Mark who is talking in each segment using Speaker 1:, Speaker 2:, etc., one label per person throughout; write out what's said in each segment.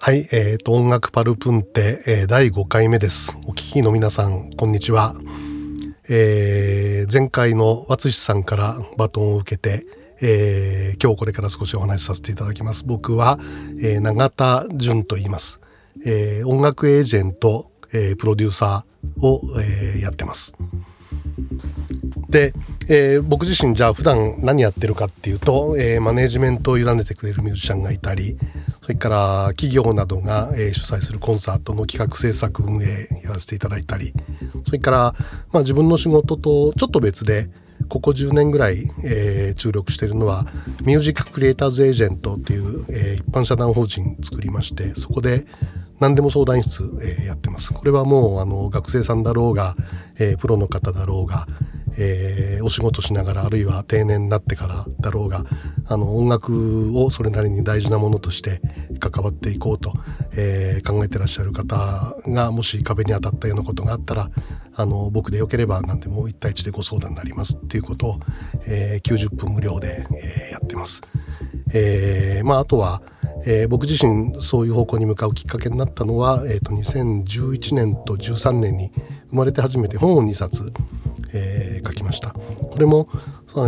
Speaker 1: はい、えーと、音楽パルプンテ、えー、第5回目です。お聞きの皆さん、こんにちは。えー、前回の和津さんからバトンを受けて、えー、今日これから少しお話しさせていただきます。僕は、えー、永田純と言います。えー、音楽エージェント、えー、プロデューサーを、えー、やってます。で、えー、僕自身じゃあ普段何やってるかっていうと、えー、マネージメントを委ねてくれるミュージシャンがいたりそれから企業などが、え、主催するコンサートの企画制作運営やらせていただいたりそれから、まあ、自分の仕事とちょっと別でここ10年ぐらい、え、注力してるのはミュージッククリエイターズエージェントっていう、え、一般社団法人作りましてそこで何でも相談室、え、やってます。これはもうあの学生さんだろうが、え、プロの方だろうが、えー、お仕事しながらあるいは定年になってからだろうがあの音楽をそれなりに大事なものとして関わっていこうと、えー、考えてらっしゃる方がもし壁に当たったようなことがあったらあの僕でよければ何でも1対1でご相談になりますっていうことを、えー、90分無料で、え、やってます。え、まああとはえー、僕自身そういう方向に向かうきっかけになったのは、えーと、2011年と13年に生まれて初めて本を2冊、えー、書きました。これも、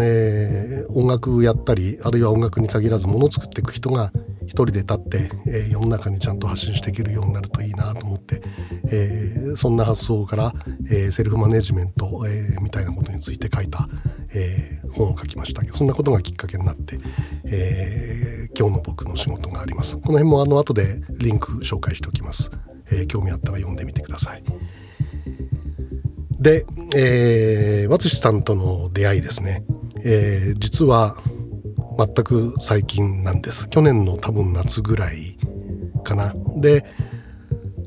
Speaker 1: えー、音楽やったりあるいは音楽に限らずものを作っていく人が一人で立って、えー、世の中にちゃんと発信していけるようになるといいなと思って、えー、そんな発想から、えー、セルフマネジメント、えー、みたいなことについて書いた、えー、本を書きましたけどそんなことがきっかけになって、えー、今日の僕の仕事があります。この辺もあの後でリンク紹介しておきます、えー、興味あったら読んでみてください。で、えー、和津さんとの出会いですね、えー、実は全く最近なんです。去年の多分夏ぐらいかな。で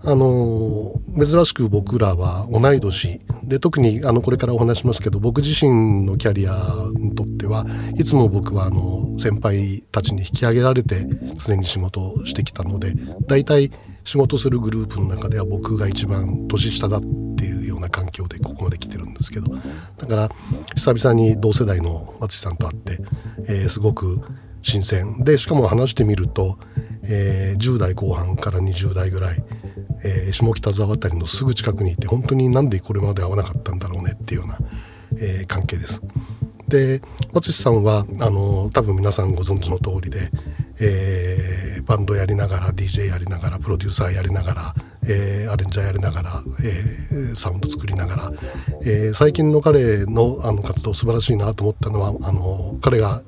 Speaker 1: あの珍しく僕らは同い年。で特にあのこれからお話しますけど僕自身のキャリアにとってはいつも僕はあの先輩たちに引き上げられて常に仕事をしてきたので大体仕事するグループの中では僕が一番年下だったていうような環境でここまで来てるんですけどだから久々に同世代の淳さんと会って、えー、すごく新鮮でしかも話してみると、えー、10代後半から20代ぐらい、えー、下北沢辺りのすぐ近くにいて本当になんでこれまで会わなかったんだろうねっていうような、えー、関係です。で淳さんはあの多分皆さんご存知の通りで、えー、バンドやりながら DJ やりながらプロデューサーやりながら、えー、アレンジャーやりながら、えー、サウンド作りながら、えー、最近の彼のあの活動素晴らしいなと思ったのはあの彼が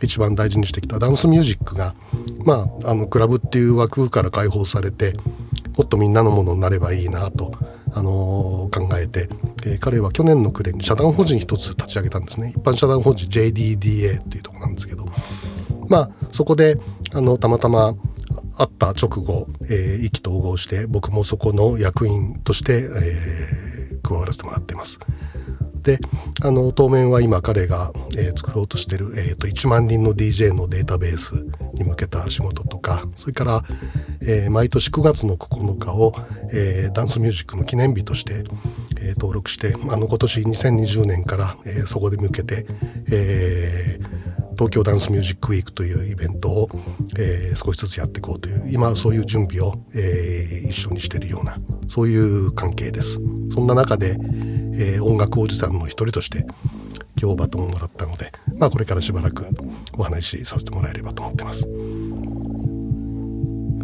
Speaker 1: 一番大事にしてきたダンスミュージックが、まあ、あのクラブっていう枠から解放されてもっとみんなのものになればいいなと、あのー、考えて、えー、彼は去年の暮れに社団法人一つ立ち上げたんですね一般社団法人 JDDA っていうとこなんですけどまあそこであのたまたま会った直後、えー、意気投合して僕もそこの役員として、えー、加わらせてもらっています。であの当面は今彼が、えー、作ろうとしてる、えーと、1万人の DJ のデータベースに向けた仕事とかそれから、えー、毎年9月の9日を、えー、ダンスミュージックの記念日として、え登録してあの今年2020年から、えそこで向けて、え東京ダンスミュージックウィークというイベントを、え少しずつやっていこうという今はそういう準備を、え一緒にしているようなそういう関係です。そんな中でえー、音楽おじさんの一人として今日バトンをもらったので、まあ、これからしばらくお話しさせてもらえればと思ってます。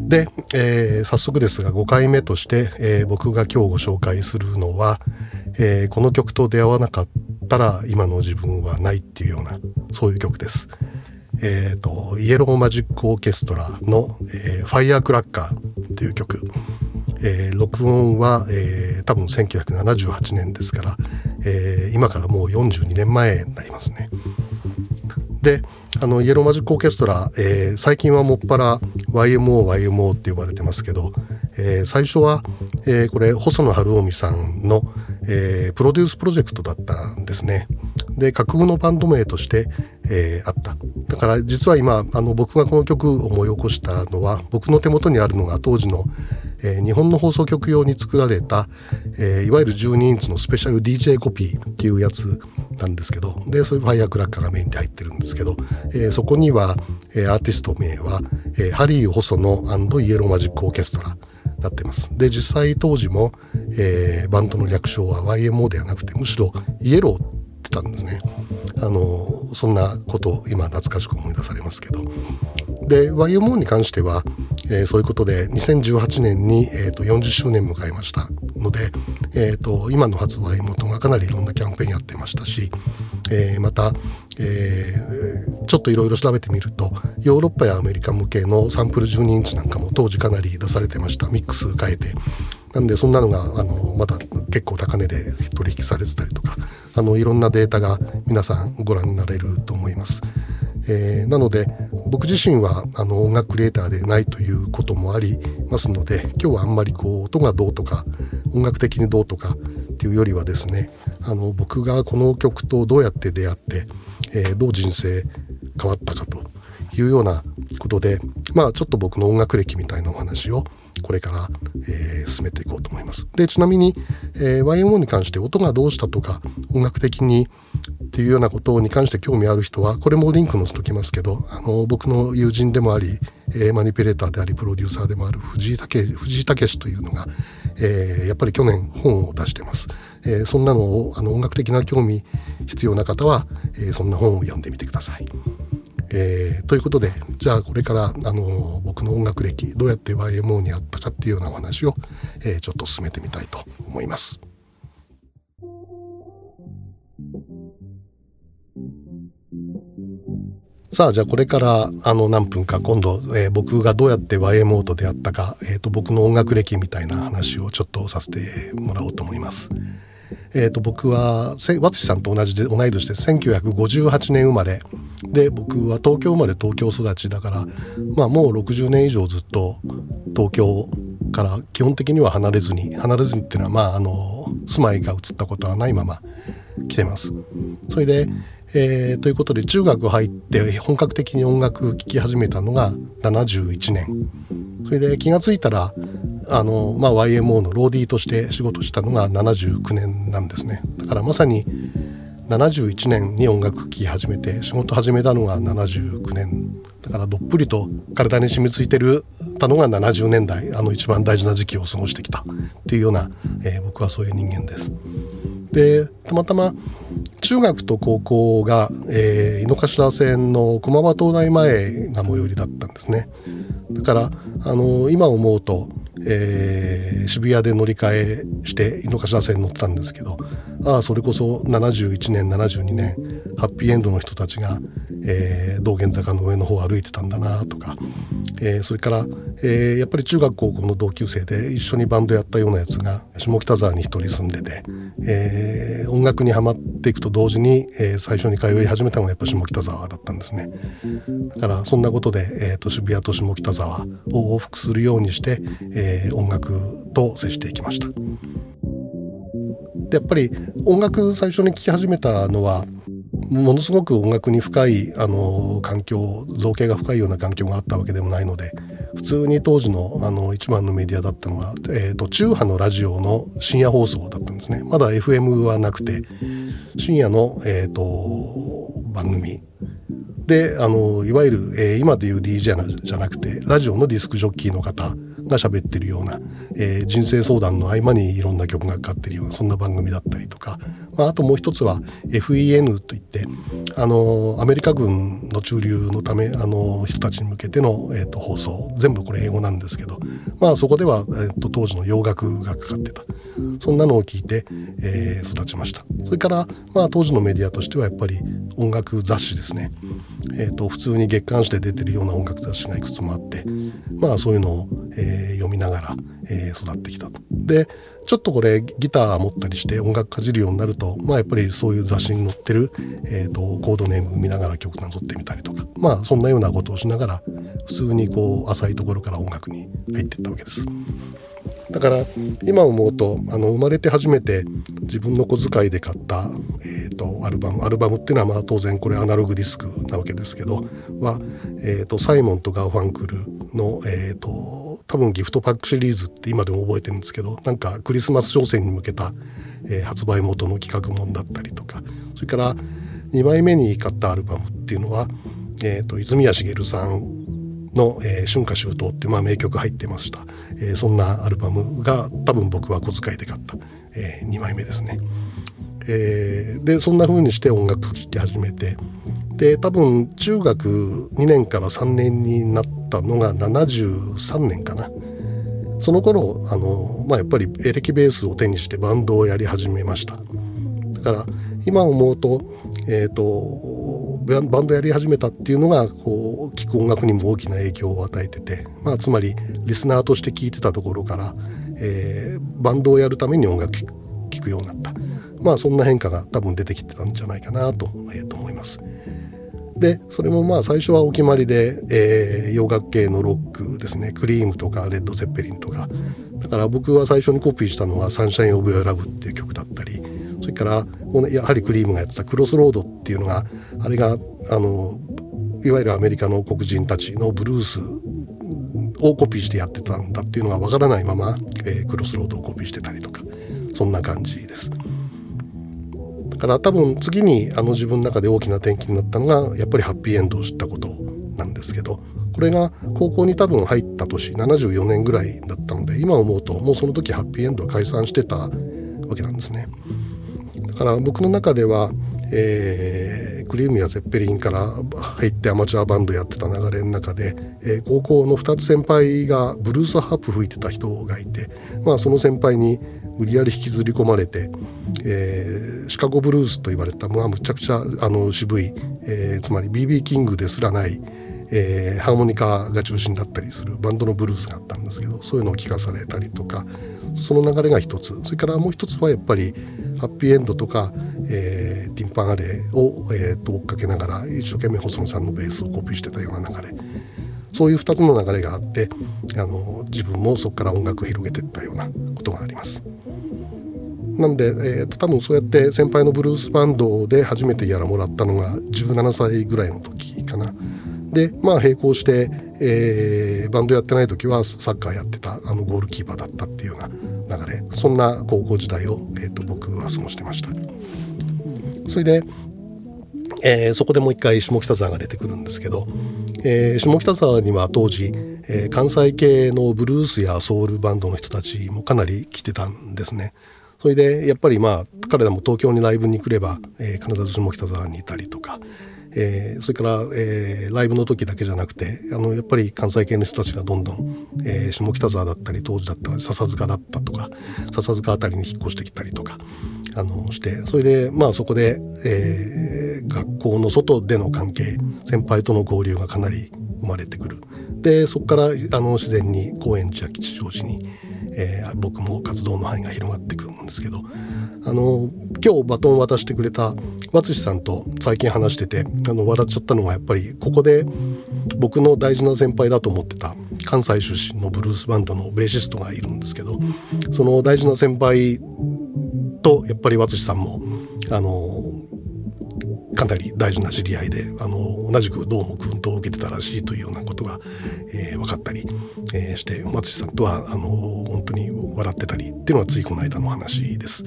Speaker 1: で、えー、早速ですが5回目として、えー、僕が今日ご紹介するのは、えー、この曲と出会わなかったら今の自分はないっていうようなそういう曲です。えーと、イエローマジックオーケストラの「えー、ファイヤークラッカー」という曲。えー、録音は、えー、多分1978年ですから、えー、今からもう42年前になりますね。であのイエローマジックオーケストラ、えー、最近はもっぱら YMO YMO って呼ばれてますけど、えー、最初は、えー、これ細野晴臣さんの、えー、プロデュースプロジェクトだったんですね。で架空のバンド名として、えー、あっただから実は今あの僕がこの曲を思い起こしたのは僕の手元にあるのが当時の、えー、日本の放送局用に作られた、えー、いわゆる12インチのスペシャル DJ コピーっていうやつなんですけどでそういうファイアクラッカーがメインで入ってるんですけど、えー、そこには、えー、アーティスト名は、えー、ハリー・細野イエローマジック・オーケストラなってます。で実際当時も、えー、バンドの略称は YMO ではなくてむしろイエローってたんですね。あのそんなこと今懐かしく思い出されますけど。で YMO に関しては、えー、そういうことで2018年に、えーと、40周年迎えましたので、えーと、今の発売元がかなりいろんなキャンペーンやってましたし、えー、また、えー、ちょっといろいろ調べてみるとヨーロッパやアメリカ向けのサンプル12インチなんかも当時かなり出されてましたミックス変えてなんでそんなのがあのまだ結構高値で取引されてたりとかあのいろんなデータが皆さんご覧になれると思います。えー、なので僕自身はあの音楽クリエイターでないということもありますので今日はあんまりこう音がどうとか音楽的にどうとかっていうよりはですねあの僕がこの曲とどうやって出会って、えー、どう人生変わったかというようなことでまあちょっと僕の音楽歴みたいなお話をこれから、えー、進めていこうと思います。でちなみに、えー、YMO に関して音がどうしたとか音楽的にっていうようなことに関して興味ある人はこれもリンク載せときますけどあの僕の友人でもあり、えー、マニピュレーターでありプロデューサーでもある藤井武藤井武というのが、えー、やっぱり去年本を出してます。えー、そんなのをあの音楽的な興味必要な方は、えー、そんな本を読んでみてください。えー、ということでじゃあこれからあの僕の音楽歴どうやって YMO にあったかっていうようなお話を、え、ちょっと進めてみたいと思います。さあじゃあこれからあの何分か今度、えー、僕がどうやって YMO と出会ったか、えーと、僕の音楽歴みたいな話をちょっとさせてもらおうと思います。えーと、僕は和津さんと同じで同い年で1958年生まれで僕は東京生まれ東京育ちだから、まあ、もう60年以上ずっと東京から基本的には離れずに離れずにっていうのはまああの住まいが移ったことはないまま来てます。それで、えー、ということで中学入って本格的に音楽聴き始めたのが71年それで気が付いたらあの、まあ、YMO のローディーとして仕事したのが79年なんですねだからまさに71年に音楽聴き始めて仕事始めたのが79年だからどっぷりと体に染みついてるたのが70年代あの一番大事な時期を過ごしてきた。っていうような、えー、僕はそういう人間です。でたまたま中学と高校が、えー、井の頭線の駒場東大前が最寄りだったんですね。だからあの今思うと、えー、渋谷で乗り換えして井の頭線に乗ってたんですけどああそれこそ71年72年ハッピーエンドの人たちが、えー、道玄坂の上の方を歩いてたんだなとか、えー、それから、えー、やっぱり中学高校の同級生で一緒にバンドやったようなやつが下北沢に一人住んでて、えー、音楽にはまっていくと同時に、えー、最初に通い始めたのがやっぱ下北沢だったんですね。だからそんなことで、えーと、渋谷と下北沢を往復するようにして、えー、音楽と接していきました。でやっぱり音楽最初に聴き始めたのはものすごく音楽に深いあの環境造形が深いような環境があったわけでもないので普通に当時のあの一番のメディアだったのは、えーと、中波のラジオの深夜放送だったんですね。まだ FM はなくて深夜の、えーと、番組。であのいわゆる、えー、今でいう DJ じゃなくてラジオのディスクジョッキーの方。が喋ってるような、えー、人生相談の合間にいろんな曲がかかってるようなそんな番組だったりとか、まあ、あともう一つは FEN といってあのアメリカ軍の駐留のためあの人たちに向けての、えーと、放送。全部これ英語なんですけど、まあ、そこでは、えーと、当時の洋楽がかかってた。そんなのを聞いて、えー、育ちました。それから、まあ、当時のメディアとしてはやっぱり音楽雑誌ですね、えーと普通に月刊誌で出てるような音楽雑誌がいくつもあって。まあそういうのを、えーえー、読みながら、えー、育ってきたと。でちょっとこれギター持ったりして音楽かじるようになると、まあ、やっぱりそういう雑誌に載ってる、えーと、コードネーム見ながら曲なぞってみたりとかまあそんなようなことをしながら普通にこう浅いところから音楽に入っていったわけです。だから今思うとあの生まれて初めて自分の小遣いで買った、えーと、アルバムアルバムっていうのはまあ当然これアナログディスクなわけですけどは、えーと、サイモンとガーファンクルの、えーと、多分ギフトパックシリーズって今でも覚えてるんですけどなんかクリスマス商戦に向けた、えー、発売元の企画もんだったりとかそれから2枚目に買ったアルバムっていうのは、えー、と泉谷しげるさんの、えー、春夏秋冬ってまあ名曲入ってました、えー、そんなアルバムが多分僕は小遣いで買った、えー、2枚目ですね。えー、でそんな風にして音楽聴き始めてで多分中学2年から3年になったのが73年かなその頃あの、まあ、やっぱりエレキベースを手にしてバンドをやり始めましただから今思うとえーと、バンドやり始めたっていうのがこう聴く音楽にも大きな影響を与えてて、まあ、つまりリスナーとして聴いてたところから、えー、バンドをやるために音楽聴くようになったまあそんな変化が多分出てきてたんじゃないかなと,、えー、と思います。でそれもまあ最初はお決まりで、えー、洋楽系のロックですね。クリームとかレッド・ゼッペリンとか。だから僕は最初にコピーしたのは「Sunshine of Your Love」っていう曲だったり。それからやはりクリームがやってたクロスロードっていうのがあれがあのいわゆるアメリカの黒人たちのブルースをコピーしてやってたんだっていうのがわからないまま、えー、クロスロードをコピーしてたりとか。そんな感じです。だから多分次にあの自分の中で大きな転機になったのがやっぱりハッピーエンドを知ったことなんですけどこれが高校に多分入った年74年ぐらいだったので今思うともうその時ハッピーエンドは解散してたわけなんですね。だから僕の中では、えー、クリームやゼッペリンから入ってアマチュアバンドやってた流れの中で、えー、高校の2つ先輩がブルースハープ吹いてた人がいて、まあ、その先輩に無理やり引きずり込まれて、えー、シカゴブルースと言われた、まあ、むちゃくちゃあの渋い、えー、つまり BB キングですらない、えー、ハーモニカが中心だったりするバンドのブルースがあったんですけどそういうのを聞かされたりとかその流れが一つ。それからもう一つはやっぱりハッピーエンドとか、えー、ティンパンアレーを、えー、追っかけながら一生懸命細野さんのベースをコピーしてたような流れ。そういう2つの流れがあってあの自分もそこから音楽を広げていったようなことがあります。なんで、えーと、多分そうやって先輩のブルースバンドで初めてやらもらったのが17歳ぐらいの時かな。でまあ並行して、えー、バンドやってない時はサッカーやってたあのゴールキーパーだったっていうような流れそんな高校時代を、えーと、僕は過ごしてましたそれで、えー、そこでもう一回下北沢が出てくるんですけど、えー、下北沢には当時、えー、関西系のブルースやソウルバンドの人たちもかなり来てたんですね。それでやっぱりまあ彼らも東京にライブに来れば、えー、必ず下北沢にいたりとかえー、それから、えー、ライブの時だけじゃなくてあのやっぱり関西系の人たちがどんどん、えー、下北沢だったり当時だったら笹塚だったとか笹塚辺りに引っ越してきたりとかあのしてそれでまあそこで、えー、学校の外での関係先輩との交流がかなり生まれてくる。でそこからあの自然に高円寺や吉祥寺に、えー、僕も活動の範囲が広がっていくんですけどあの今日バトンを渡してくれた淳さんと最近話しててあの笑っちゃったのがやっぱりここで僕の大事な先輩だと思ってた関西出身のブルースバンドのベーシストがいるんですけどその大事な先輩とやっぱり淳さんもあのかなり大事な知り合いであの同じくどうも訓導を受けてたらしいというようなことが、えー、分かったり、えー、して松さんとはあの本当に笑ってたりっていうのはついこの間の話です。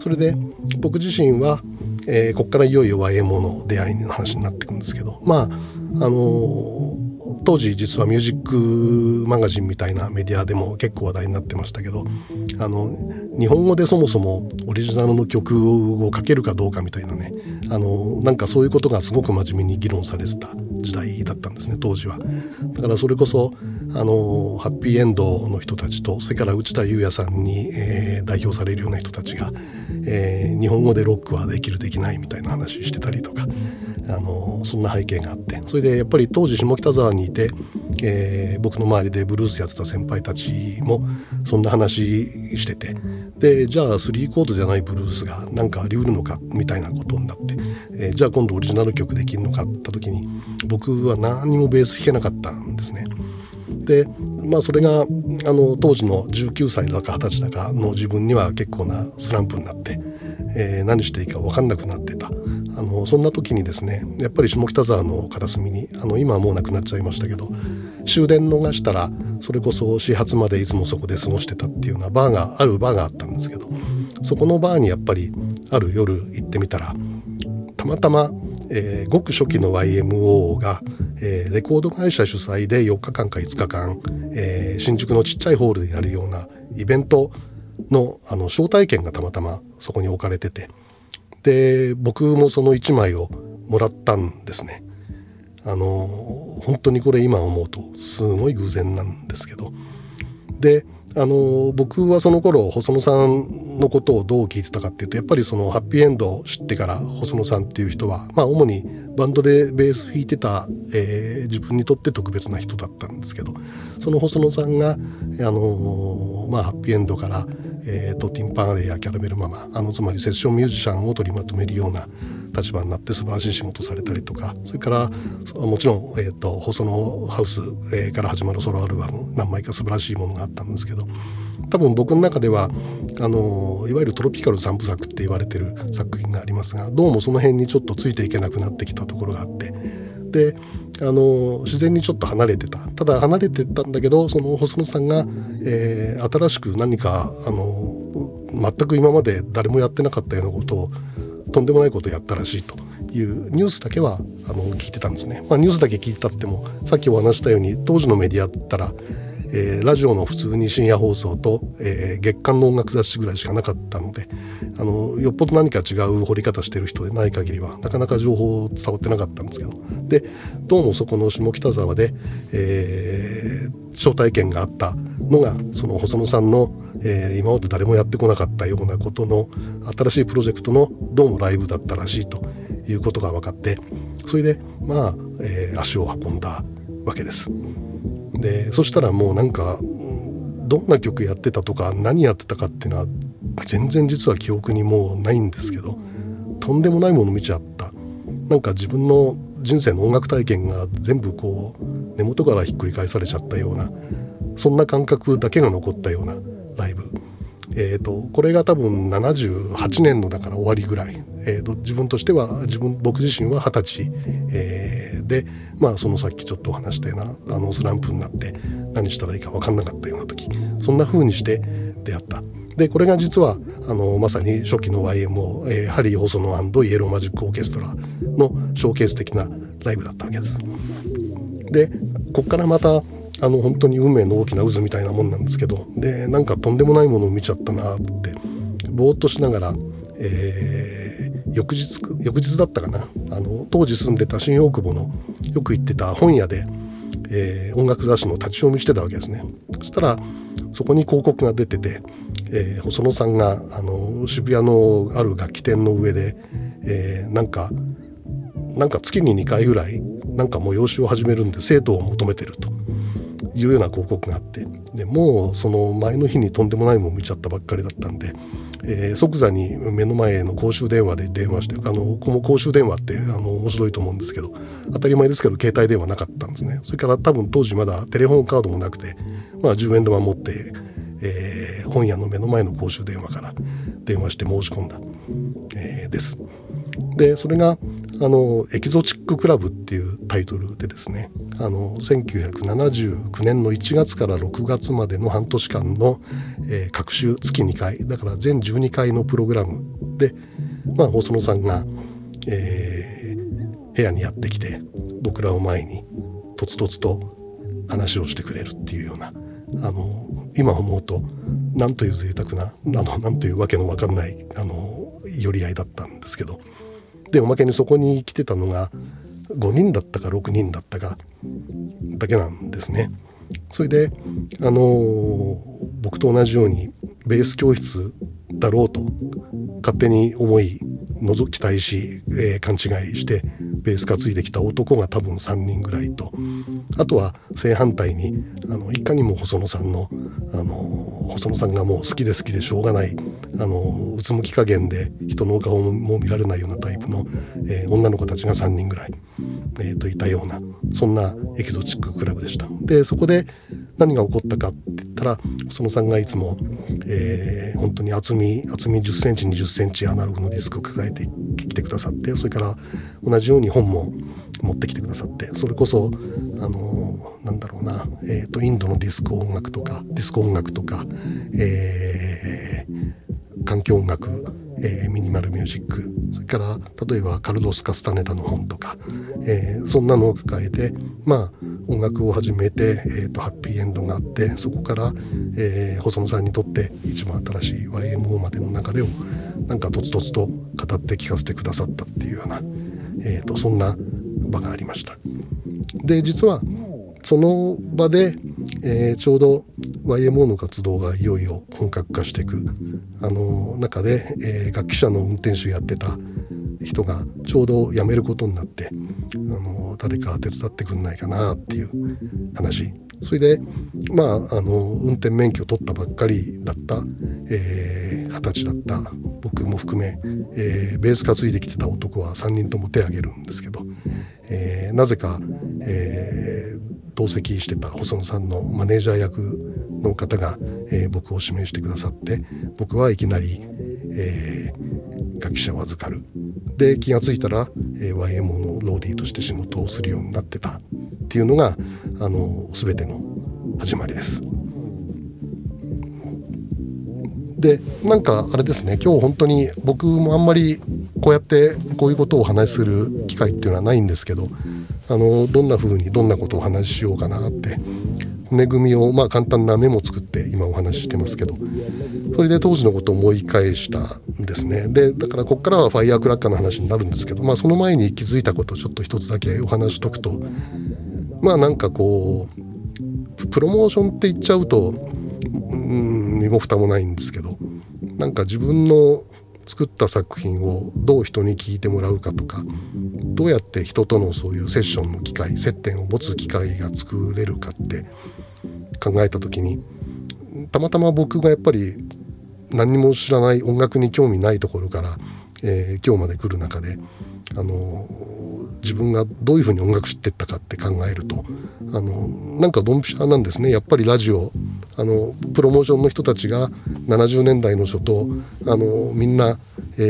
Speaker 1: それで僕自身は、えー、ここからいよいよ YMO の出会いの話になっていくんですけどまああの当時実はミュージックマガジンみたいなメディアでも結構話題になってましたけどあの日本語でそもそもオリジナルの曲を書けるかどうかみたいなねあのなんかそういうことがすごく真面目に議論されてた時代だったんですね当時は。だからそれこそあのハッピーエンドの人たちとそれから内田裕也さんに、えー、代表されるような人たちが、えー、日本語でロックはできるできないみたいな話してたりとかあのそんな背景があってそれでやっぱり当時下北沢にいて、えー、僕の周りでブルースやってた先輩たちもそんな話しててでじゃあ3コードじゃないブルースが何かありうるのかみたいなことになって、えー、じゃあ今度オリジナル曲できるのかって時に僕は何にもベース弾けなかったんですね。でまあそれがあの当時の19歳だか20歳だかの自分には結構なスランプになって、えー、何していいか分かんなくなってた。あのそんな時にですねやっぱり下北沢の片隅にあの今はもうなくなっちゃいましたけど終電逃したらそれこそ始発までいつもそこで過ごしてたっていうようなバーがあるバーがあったんですけどそこのバーにやっぱりある夜行ってみたらたまたま、えー、ごく初期の YMO が、えー、レコード会社主催で4日間か5日間、えー、新宿のちっちゃいホールでやるようなイベントのあの招待券がたまたまそこに置かれててで僕もその1枚をもらったんですね。あの本当にこれ今思うとすごい偶然なんですけどであの僕はその頃細野さんのことをどう聞いてたかっていうとやっぱりそのハッピーエンドを知ってから細野さんっていう人はまあ主にバンドでベース弾いてた、えー、自分にとって特別な人だったんですけどその細野さんがあのまあハッピーエンドからえーと、ティンパンアレイやキャラメルママあのつまりセッションミュージシャンを取りまとめるような立場になって素晴らしい仕事されたりとかそれからもちろん、えーと、細野ハウス、えー、から始まるソロアルバム何枚か素晴らしいものがあったんですけど多分僕の中ではあのいわゆるトロピカル三部作って言われてる作品がありますがどうもその辺にちょっとついていけなくなってきたところがあって。であの自然にちょっと離れてたただ離れてたんだけどその細野さんが、えー、新しく何かあの全く今まで誰もやってなかったようなことをとんでもないことをやったらしいというニュースだけはあの聞いてたんですね。まあ、ニュースだけ聞いてたってもさっきお話したように当時のメディアだったらえー、ラジオの普通に深夜放送と、えー、月刊の音楽雑誌ぐらいしかなかったのであのよっぽど何か違う掘り方してる人でない限りはなかなか情報伝わってなかったんですけどでどうもそこの下北沢で、えー、招待券があったのがその細野さんの、えー、今まで誰もやってこなかったようなことの新しいプロジェクトのどうもライブだったらしいということが分かってそれでまあ、えー、足を運んだわけです。でそしたらもうなんかどんな曲やってたとか何やってたかっていうのは全然実は記憶にもうないんですけどとんでもないもの見ちゃった。なんか自分の人生の音楽体験が全部こう根元からひっくり返されちゃったようなそんな感覚だけが残ったようなライブ。えーと、これが多分78年のだから終わりぐらい、えーと、自分としては自分僕自身は二十歳、えー、でまあそのさっきちょっとお話したようなあのスランプになって何したらいいか分かんなかったような時そんな風にして出会った。でこれが実はあのまさに初期の YMO、えー、ハリー・ホソノイエローマジック・オーケストラのショーケース的なライブだったわけです。でこっからまたあの本当に運命の大きな渦みたいなもんなんですけどでなんかとんでもないものを見ちゃったなってぼーっとしながら、えー、翌日翌日だったかなあの当時住んでた新大久保のよく行ってた本屋で、えー、音楽雑誌の立ち読みしてたわけですねそしたらそこに広告が出てて、えー、細野さんがあの渋谷のある楽器店の上で、えー、なんかなんか月に2回ぐらいなんか催しを始めるんで生徒を求めてると。いうような広告があってでもうその前の日にとんでもないもん見ちゃったばっかりだったんで、えー、即座に目の前の公衆電話で電話してあのこの公衆電話ってあの面白いと思うんですけど当たり前ですけど携帯電話なかったんですねそれから多分当時まだテレホンカードもなくて、まあ、10円玉持って、えー、本屋の目の前の公衆電話から電話して申し込んだ、えー、です。でそれがあのエキゾチック・クラブっていうタイトルでですねあの1979年の1月から6月までの半年間の、えー、各週月2回だから全12回のプログラムで、まあ、細野さんが、えー、部屋にやってきて僕らを前にとつとつと話をしてくれるっていうようなあの今思うと何という贅沢なあの何というわけのわかんないあの寄り合いだったんですけどでおまけにそこに来てたのが5人だったか6人だったかだけなんですね。それであの僕と同じようにベース教室だろうと勝手に思い覗き待し、えー、勘違いしてベース担いできた男が多分3人ぐらいと。あとは正反対にあのいかにも細野さんのあの細野さんがもう好きで好きでしょうがないあのうつむき加減で人の顔も見られないようなタイプの、えー、女の子たちが3人ぐらいえー、といたようなそんなエキゾチッククラブでした。でそこで何が起こったかって言ったらそのさんがいつも、えー、本当に厚み厚み1 0センチ2 0センチアナログのディスクを抱えてきてくださってそれから同じように本も持ってきてくださってそれこそあのなんだろうな、えーと、インドのディスク音楽とかディスク音楽とか、えー、環境音楽、えー、ミニマルミュージックそれから例えばカルロス・カスタネタの本とか、えー、そんなのを抱えてまあ音楽を始めて、えーと、ハッピーエンドがあってそこから、えー、細野さんにとって一番新しい YMO までの流れをなんかとつとつと語って聞かせてくださったっていうような、えーとそんな場がありました。で実はその場で、えー、ちょうど YMO の活動がいよいよ本格化していく。あの中で、えー、楽器車の運転手やってた人がちょうど辞めることになってあの誰か手伝ってくんないかなっていう話それでまああの運転免許を取ったばっかりだった二十、えー、歳だった僕も含め、えー、ベース担いできてた男は3人とも手を挙げるんですけど、えー、なぜか、えー、同席してた細野さんのマネージャー役の方が、えー、僕を指名してくださって僕はいきなり、えー、楽器者を預かる。で気が付いたら、えー、YMO のローディーとして仕事をするようになってた。っていうのがあの全ての始まりです。でなんかあれですね。今日本当に僕もあんまりこうやってこういうことをお話しする機会っていうのはないんですけどあのどんな風にどんなことをお話ししようかなって骨組みをまあ簡単なメモ作って今お話ししてますけどそれで当時のことを思い返したんですね。でだからここからはファイヤークラッカーの話になるんですけどまあその前に気づいたことをちょっと一つだけお話しとくとまあなんかこうプロモーションって言っちゃうとうん身も蓋もないんですけどなんか自分の作った作品をどう人に聞いてもらうかとかどうやって人とのそういうセッションの機会接点を持つ機会が作れるかって考えた時にたまたま僕がやっぱり何も知らない音楽に興味ないところから、えー、今日まで来る中であの自分がどういうふうに音楽知ってったかって考えるとあのなんかドンピシャなんですね。やっぱりラジオあのプロモーションの人たちが70年代の初頭あのみんな、え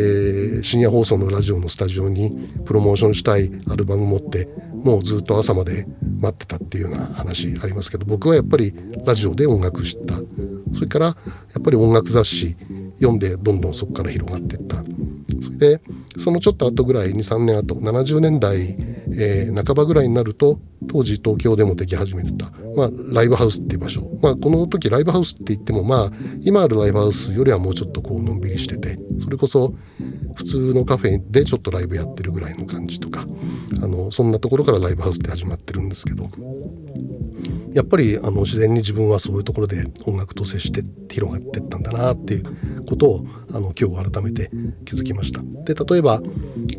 Speaker 1: ー、深夜放送のラジオのスタジオにプロモーションしたいアルバム持ってもうずっと朝まで待ってたっていうような話ありますけど僕はやっぱりラジオで音楽知った。それからやっぱり音楽雑誌読んでどんどんそこから広がっていった。それでそのちょっと後ぐらい23年後70年代、えー、半ばぐらいになると当時東京でもでき始めてた、まあ、ライブハウスっていう場所、まあ、この時ライブハウスって言ってもまあ今あるライブハウスよりはもうちょっとこうのんびりしててそれこそ普通のカフェでちょっとライブやってるぐらいの感じとかあのそんなところからライブハウスって始まってるんですけど。やっぱりあの自然に自分はそういうところで音楽と接して広がっていったんだなっていうことをあの今日改めて気づきました。で例えば、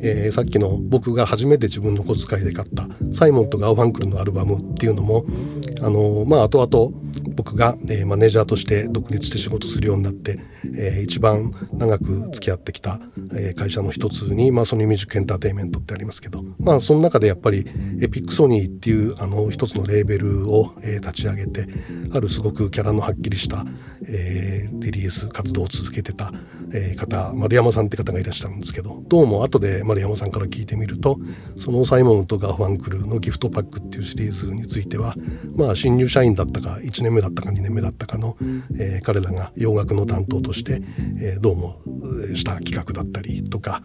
Speaker 1: えー、さっきの僕が初めて自分の小遣いで買ったサイモンとガーファンクルのアルバムっていうのもあのまあ後々僕が、えー、マネージャーとして独立して仕事するようになって、えー、一番長く付き合ってきた、えー、会社の一つに、まあ、ソニーミュージックエンターテインメントってありますけど、まあ、その中でやっぱりエピックソニーっていうあの一つのレーベルを、えー、立ち上げてあるすごくキャラのはっきりした、えー、リリース活動を続けてた、えー、方丸山さんって方がいらっしゃるんですけどどうも後で丸山さんから聞いてみるとそのサイモンとガーファンクルのギフトパックっていうシリーズについてはまあ新入社員だったか1年目だったか2年目だったかの、えー、彼らが洋楽の担当として、えー、どうもした企画だったりとか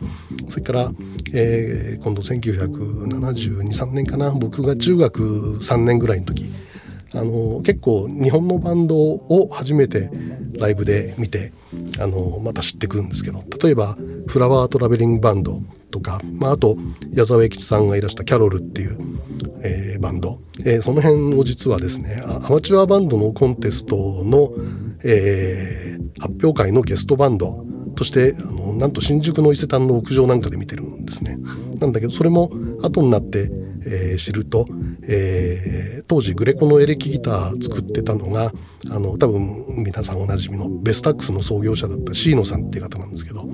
Speaker 1: それから、えー、今度1972,3年かな僕が中学3年ぐらいの時あの結構日本のバンドを初めてライブで見てあのまた知ってくるんですけど例えばフラワートラベリングバンドとか、まあ、あと矢沢永吉さんがいらしたキャロルっていう、えー、バンド、えー、その辺を実はですねアマチュアバンドのコンテストの、えー、発表会のゲストバンドとしてあのなんと新宿の伊勢丹の屋上なんかで見てるんですね。なんだけどそれも後になってえー、知ると、えー、当時グレコのエレキギター作ってたのがあの多分皆さんおなじみのベスタックスの創業者だったシーノさんっていう方なんですけど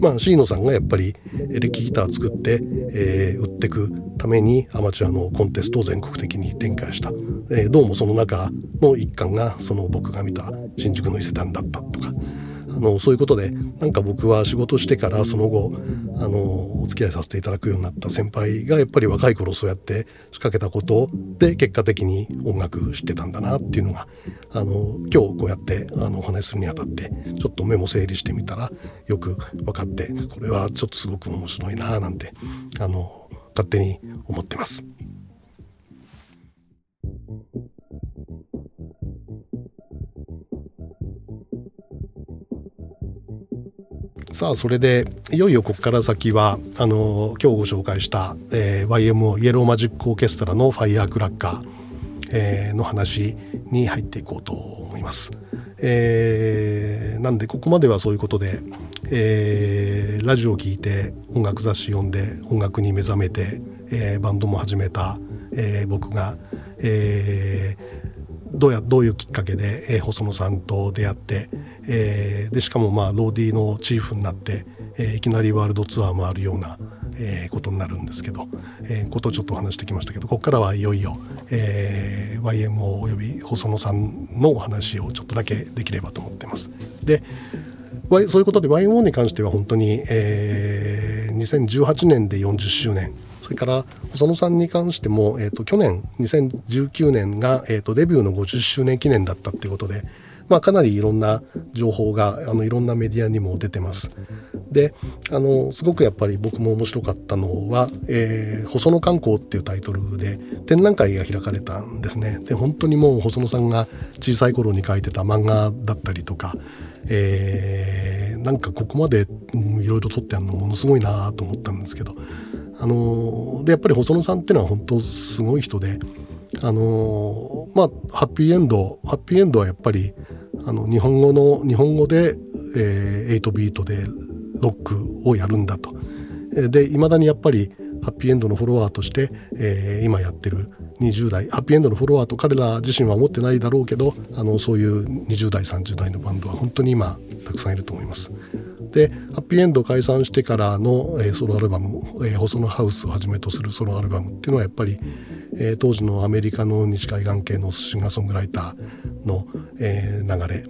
Speaker 1: まあシーノさんがやっぱりエレキギター作って、えー、売ってくためにアマチュアのコンテストを全国的に展開した、え、どうもその中の一環がその僕が見た新宿の伊勢丹だったとかあのそういうことでなんか僕は仕事してからその後あのお付き合いさせていただくようになった先輩がやっぱり若い頃そうやって仕掛けたことで結果的に音楽知ってたんだなっていうのがあの今日こうやってあのお話しするにあたってちょっとメモ整理してみたらよく分かってこれはちょっとすごく面白いななんてあの勝手に思ってます。さあそれでいよいよここから先はあの今日ご紹介した、えー、YMO イエローマジックオーケストラの「ファイヤークラッカー」えー、の話に入っていこうと思います。えー、なんでここまではそういうことで、えー、ラジオを聴いて音楽雑誌読んで音楽に目覚めて、えー、バンドも始めた、えー、僕が、えー、どうやどういうきっかけで、えー、細野さんと出会って、えー、でしかもまあローディーのチーフになって、えー、いきなりワールドツアーもあるような、えー、ことになるんですけど、えー、ことをちょっと話してきましたけどここからはいよいよ、えー、YMO および細野さんのお話をちょっとだけできればと思ってます。でそういうことで YMO に関しては本当に、えー、2018年で40周年それから細野さんに関しても、えーと、去年2019年が、えーと、デビューの50周年記念だったっていうことで、まあ、かなりいろんな情報があのいろんなメディアにも出てます。であのすごくやっぱり僕も面白かったのは「えー、細野観光」っていうタイトルで展覧会が開かれたんですね。で本当にもう細野さんが小さい頃に書いてた漫画だったりとか、えー、なんかここまでいろいろ撮ってあるのものすごいなと思ったんですけどあのでやっぱり細野さんっていうのは本当すごい人であのまあハッピーエンドハッピーエンドはやっぱりあの日本語の日本語で、えー、8ビートでロックをやるんだと。でいまだにやっぱりハッピーエンドのフォロワーとして、えー、今やってる20代ハッピーエンドのフォロワーと彼ら自身は思ってないだろうけどあのそういう20代30代のバンドは本当に今たくさんいると思います。でハッピーエンド解散してからの、えー、ソロアルバム、えー、細野ハウスをはじめとするソロアルバムっていうのはやっぱり、えー、当時のアメリカの西海岸系のシンガーソングライターの、えー、流れ。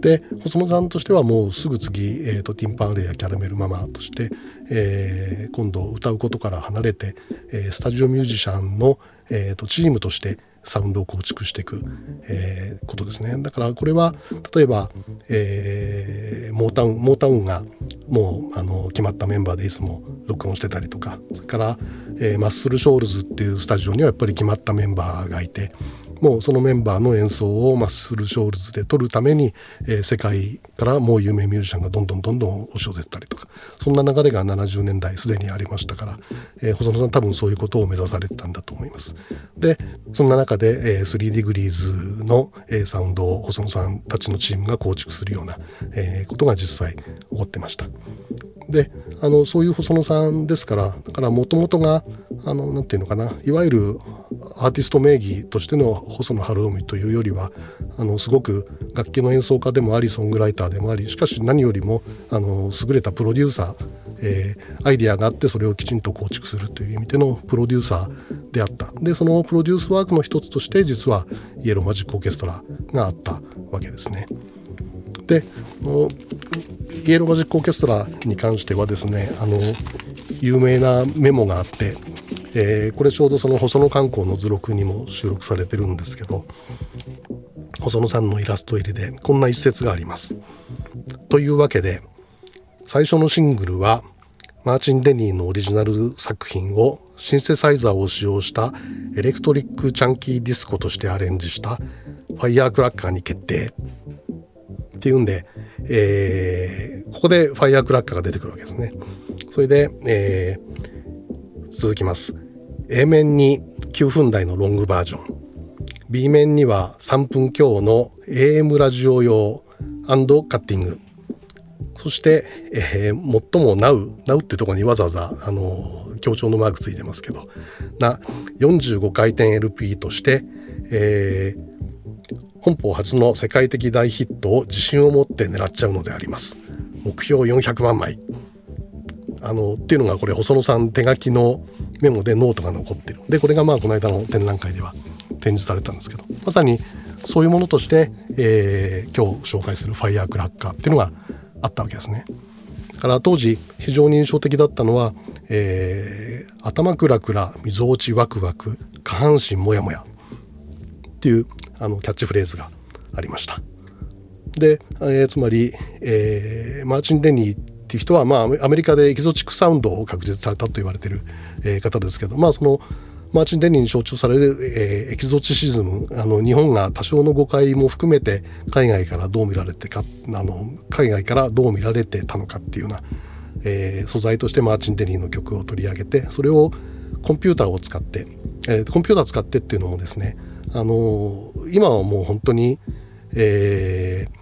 Speaker 1: で細野さんとしてはもうすぐ次、えーと、ティンパンレやキャラメルママとして、えー、今度歌うことから離れて、えー、スタジオミュージシャンの、えーとチームとしてサウンドを構築していく、えー、ことですね。だからこれは例えば、えー、モータウンモータウンがもうあの決まったメンバーでいつも録音してたりとかそれから、えー、マッスルショールズっていうスタジオにはやっぱり決まったメンバーがいてもうそのメンバーの演奏をマッスルショールズで撮るために、えー、世界からもう有名ミュージシャンがどんどんどんどん押し寄せたりとかそんな流れが70年代すでにありましたから、えー、細野さん多分そういうことを目指されてたんだと思います。でそんな中で、えー、3ディグリーズの、えー、サウンドを細野さんたちのチームが構築するような、えー、ことが実際起こってました。であのそういう細野さんですからだからもともとがあのなんていうのかないわゆるアーティスト名義としての細野晴臣というよりはあのすごく楽器の演奏家でもありソングライターでもありしかし何よりもあの優れたプロデューサー、えー、アイデアがあってそれをきちんと構築するという意味でのプロデューサーであったでそのプロデュースワークの一つとして実はイエローマジックオーケストラがあったわけですね。でイエローマジックオーケストラに関してはですねあの有名なメモがあって、えー、これちょうどその細野観光の図録にも収録されてるんですけど細野さんのイラスト入りでこんな一節があります。というわけで最初のシングルはマーチン・デニーのオリジナル作品をシンセサイザーを使用したエレクトリック・チャンキー・ディスコとしてアレンジしたファイヤークラッカーに決定っていうんで、えー、ここでファイヤークラッカーが出てくるわけですね。それで、えー、続きます。A 面に9分台のロングバージョン。B 面には3分強の AM ラジオ用カッティング。そして、えー、最も Now、Now ってとこにわざわざあの強調のマークついてますけどな45回転 LP として、えー、本邦初の世界的大ヒットを自信を持って狙っちゃうのであります目標400万枚あのっていうのがこれ細野さん手書きのメモでノートが残ってるでこれがまあこの間の展覧会では展示されたんですけどまさにそういうものとして、えー、今日紹介するファイヤークラッカーっていうのがあったわけですね。だから当時非常に印象的だったのは、えー、頭クラクラ、みぞおちワクワク、下半身もやもやっていうあのキャッチフレーズがありました。で、えー、つまり、えー、マーチン・デニーっていう人は、まあ、アメリカでエキゾチックサウンドを確立されたと言われてる、えー、方ですけど、まあ、そのマーチン・デニーに象徴される、えー、エキゾチシズムあの日本が多少の誤解も含めて海外からどう見られてかあの海外からどう見られてたのかっていうような、えー、素材としてマーチン・デニーの曲を取り上げてそれをコンピューターを使って、えー、コンピューター使ってっていうのもですねあの今はもう本当に、えー、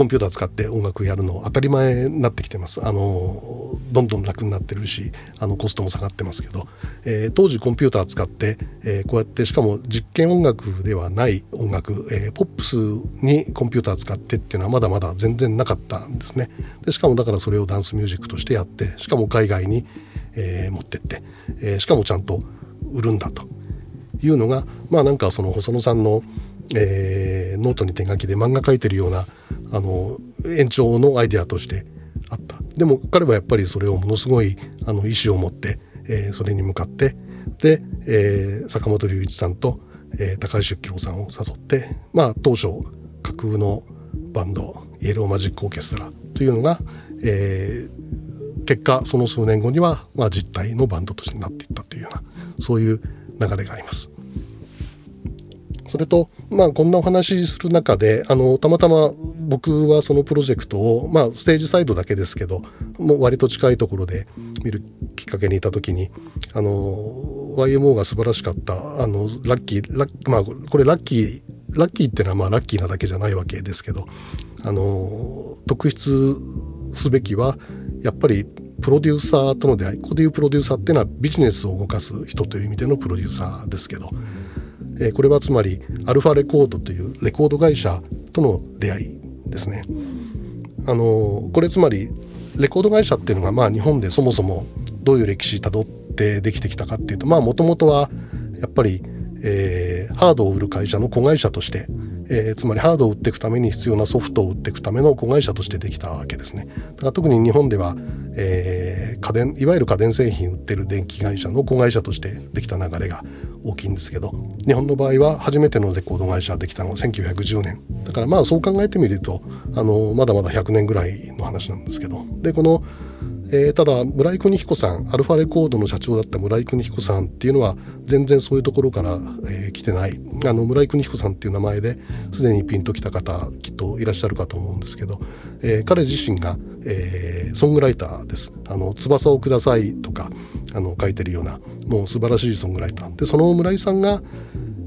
Speaker 1: コンピューター使って音楽やるの当たり前になってきてます。あのどんどん楽になってるしあのコストも下がってますけど、えー、当時コンピューター使って、えー、こうやってしかも実験音楽ではない音楽、えー、ポップスにコンピューター使ってっていうのはまだまだ全然なかったんですね。でしかもだからそれをダンスミュージックとしてやってしかも海外に、えー、持ってって、えー、しかもちゃんと売るんだというのがまあなんかその細野さんのえー、ノートに手書きで漫画描いてるようなあの延長のアイデアとしてあったでも彼はやっぱりそれをものすごいあの意思を持って、えー、それに向かってで、えー、坂本龍一さんと、えー、高橋幸宏さんを誘ってまあ当初架空のバンドイエローマジックオーケストラというのが、えー、結果その数年後には、まあ、実体のバンドとしてなっていったというようなそういう流れがあります。それと、まあ、こんなお話する中であのたまたま僕はそのプロジェクトを、まあ、ステージサイドだけですけどもう割と近いところで見るきっかけにいた時にあの YMO が素晴らしかったあのラッキーラッまあこれラッキーラッキーってのはまあラッキーなだけじゃないわけですけどあの特筆すべきはやっぱりプロデューサーとの出会いここでいうプロデューサーっていうのはビジネスを動かす人という意味でのプロデューサーですけど。えこれはつまりアルファレコードというレコード会社との出会いですね。あのこれつまりレコード会社っていうのがまあ日本でそもそもどういう歴史たどってできてきたかっていうとまあもともとはやっぱり、えー、ハードを売る会社の子会社としてえー、つまりハードを売っていくために必要なソフトを売っていくための子会社としてできたわけですね。だから特に日本では、えー、家電いわゆる家電製品売ってる電気会社の子会社としてできた流れが大きいんですけど日本の場合は初めてのレコード会社できたのは1910年だからまあそう考えてみるとあのまだまだ100年ぐらいの話なんですけどでこのえー、ただ村井邦彦さんアルファレコードの社長だった村井邦彦さんっていうのは全然そういうところから、えー、来てない。あの村井邦彦さんっていう名前ですでにピンときた方きっといらっしゃるかと思うんですけど、えー、彼自身が、えー、ソングライターです「あの翼をください」とかあの書いてるようなもう素晴らしいソングライター。でその村井さんが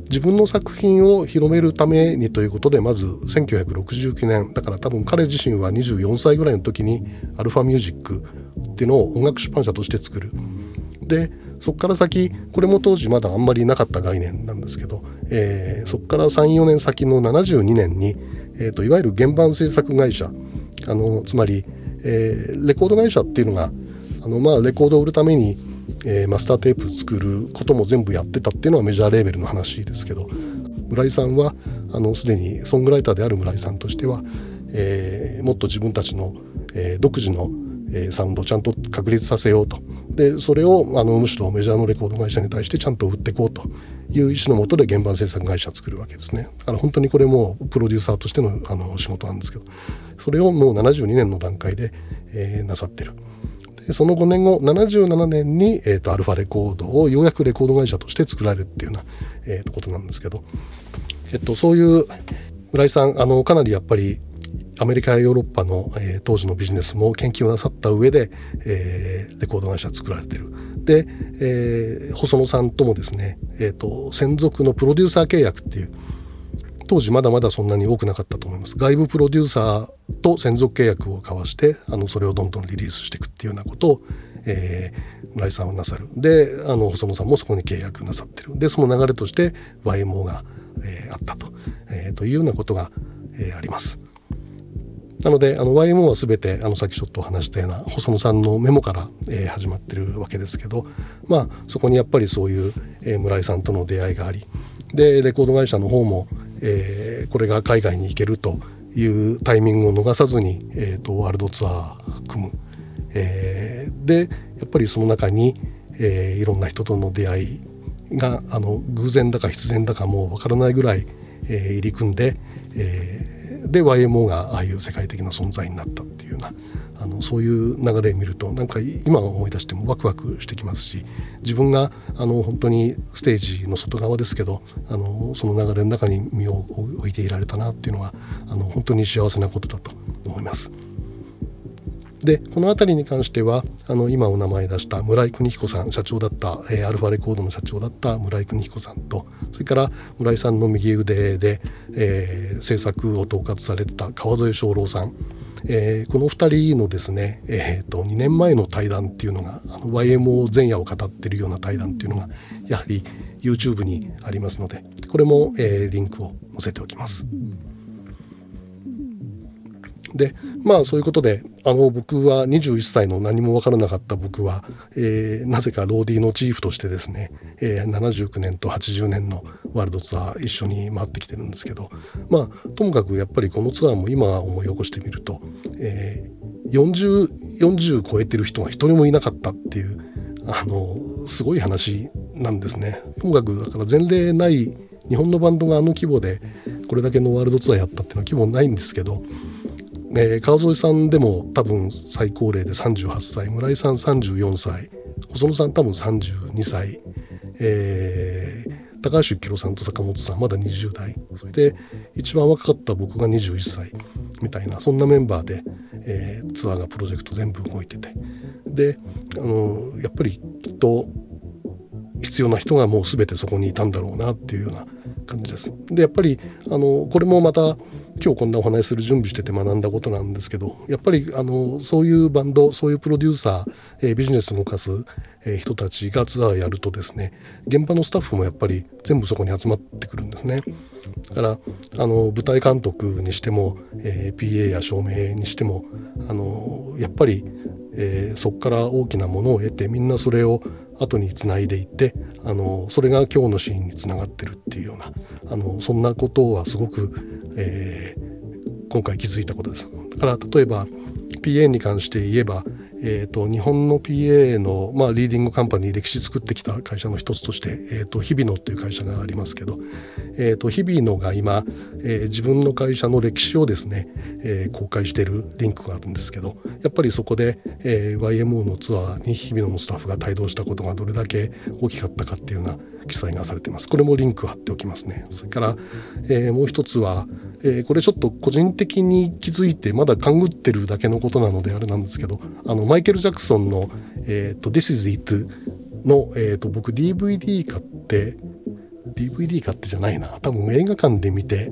Speaker 1: 自分の作品を広めるためにということでまず1969年だから多分彼自身は24歳ぐらいの時にアルファミュージックっていうのを音楽出版社として作る。でそこから先これも当時まだあんまりなかった概念なんですけど、えー、そこから34年先の72年に、えーと、いわゆる原版制作会社あのつまり、えー、レコード会社っていうのがあの、まあ、レコードを売るために、えー、マスターテープ作ることも全部やってたっていうのはメジャーレーベルの話ですけど村井さんはあのすでにソングライターである村井さんとしては、えー、もっと自分たちの、えー、独自のえサウンドをちゃんと確立させようと。でそれをあのむしろメジャーのレコード会社に対してちゃんと売っていこうという意思のもとで原版制作会社を作るわけですね。だから本当にこれもプロデューサーとしてのあの仕事なんですけどそれをもう72年の段階で、えー、なさってる。でその5年後77年に、えーと、アルファレコードをようやくレコード会社として作られるっていうような、えー、ことなんですけど、えっと、そういう村井さんあのかなりやっぱりアメリカやヨーロッパの、えー、当時のビジネスも研究をなさった上で、えー、レコード会社作られてる。で、えー、細野さんともですね、えーと、専属のプロデューサー契約っていう当時まだまだそんなに多くなかったと思います。外部プロデューサーと専属契約を交わしてあのそれをどんどんリリースしていくっていうようなことを、えー、村井さんはなさる。であの細野さんもそこに契約なさってる。でその流れとして YMO が、えー、あったと,、えー、というようなことが、えー、あります。なのであの YMO は全てあのさっきちょっと話したような細野さんのメモから、えー、始まってるわけですけどまあそこにやっぱりそういう、えー、村井さんとの出会いがありでレコード会社の方も、えー、これが海外に行けるというタイミングを逃さずに、えーと、ワールドツアー組む、えー、でやっぱりその中に、えー、いろんな人との出会いがあの偶然だか必然だかもう分からないぐらい、えー、入り組んで、えー、で YMO がああいう世界的な存在になったっていうようなあのそういう流れを見るとなんか今思い出してもワクワクしてきますし自分があの本当にステージの外側ですけどあのその流れの中に身を置いていられたなっていうのはあの本当に幸せなことだと思います。でこの辺りに関してはあの今お名前出した村井邦彦さん社長だった、えー、アルファレコードの社長だった村井邦彦さんとそれから村井さんの右腕で、えー、制作を統括されてた川添正郎さん、えー、この2人のですね、えーと、2年前の対談っていうのがあの YMO 前夜を語ってるような対談っていうのがやはり YouTube にありますのでこれも、えー、リンクを載せておきます。でまあそういうことであの僕は21歳の何も分からなかった僕は、えー、なぜかローディーのチーフとしてですね、えー、79年と80年のワールドツアー一緒に回ってきてるんですけどまあともかくやっぱりこのツアーも今思い起こしてみると、えー、40, 40超えてる人が一人もいなかったっていうあのすごい話なんですね。ともかくだから前例ない日本のバンドがあの規模でこれだけのワールドツアーやったっていうのは規模ないんですけどえー、川添さんでも多分最高齢で38歳村井さん34歳細野さん多分32歳、えー、高橋幸宏さんと坂本さんまだ20代それで一番若かった僕が21歳みたいなそんなメンバーで、えー、ツアーがプロジェクト全部動いててであのやっぱりきっと必要な人がもう全てそこにいたんだろうなっていうような感じです。でやっぱりあのこれもまた今日こんなお話する準備してて学んだことなんですけどやっぱりあのそういうバンドそういうプロデューサー、えー、ビジネス動かす、えー、人たちがツアーやるとですね現場のスタッフもやっぱり全部そこに集まってくるんですね。だからあの舞台監督にしても、えー、PA や照明にしてもあのやっぱり、えー、そこから大きなものを得てみんなそれを後につないでいってあのそれが今日のシーンにつながってるっていうようなあのそんなことはすごく、えー、今回気づいたことです。だから例えば PA に関して言えばえーと、日本の PA の、まあ、リーディングカンパニー歴史作ってきた会社の一つとして、えーと、日比野っていう会社がありますけど、えーと、日比野が今、えー、自分の会社の歴史をですね、えー、公開してるリンクがあるんですけどやっぱりそこで、えー、YMO のツアーに日比野のスタッフが帯同したことがどれだけ大きかったかっていうような記載がされてます。これもリンク貼っておきますね。それから、えー、もう一つは、えー、これちょっと個人的に気づいてまだ勘ぐってるだけのことなのであれなんですけどあのマイケル・ジャクソンの「えーと、This is It の」えーと、僕 DVD 買って DVD 買ってじゃないな。多分映画館で見て